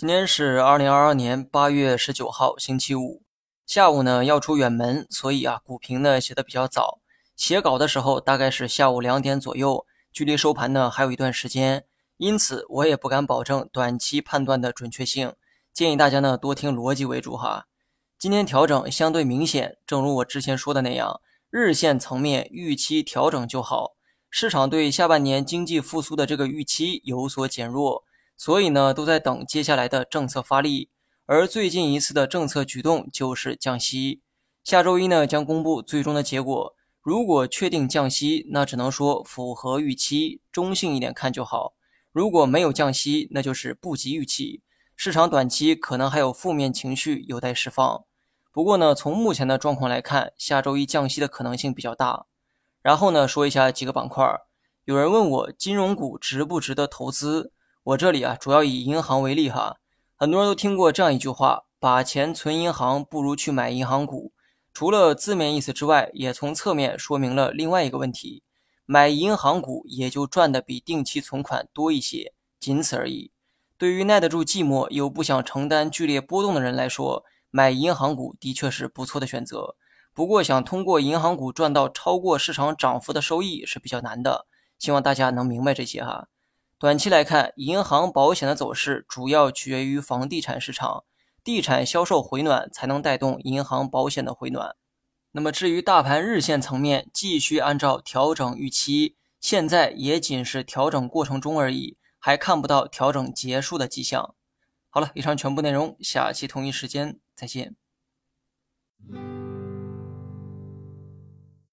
今天是二零二二年八月十九号，星期五，下午呢要出远门，所以啊，股评呢写的比较早。写稿的时候大概是下午两点左右，距离收盘呢还有一段时间，因此我也不敢保证短期判断的准确性，建议大家呢多听逻辑为主哈。今天调整相对明显，正如我之前说的那样，日线层面预期调整就好，市场对下半年经济复苏的这个预期有所减弱。所以呢，都在等接下来的政策发力，而最近一次的政策举动就是降息。下周一呢，将公布最终的结果。如果确定降息，那只能说符合预期，中性一点看就好；如果没有降息，那就是不及预期。市场短期可能还有负面情绪有待释放。不过呢，从目前的状况来看，下周一降息的可能性比较大。然后呢，说一下几个板块。有人问我，金融股值不值得投资？我这里啊，主要以银行为例哈。很多人都听过这样一句话：把钱存银行不如去买银行股。除了字面意思之外，也从侧面说明了另外一个问题：买银行股也就赚的比定期存款多一些，仅此而已。对于耐得住寂寞又不想承担剧烈波动的人来说，买银行股的确是不错的选择。不过，想通过银行股赚到超过市场涨幅的收益是比较难的。希望大家能明白这些哈。短期来看，银行保险的走势主要取决于房地产市场，地产销售回暖才能带动银行保险的回暖。那么至于大盘日线层面，继续按照调整预期，现在也仅是调整过程中而已，还看不到调整结束的迹象。好了，以上全部内容，下期同一时间再见。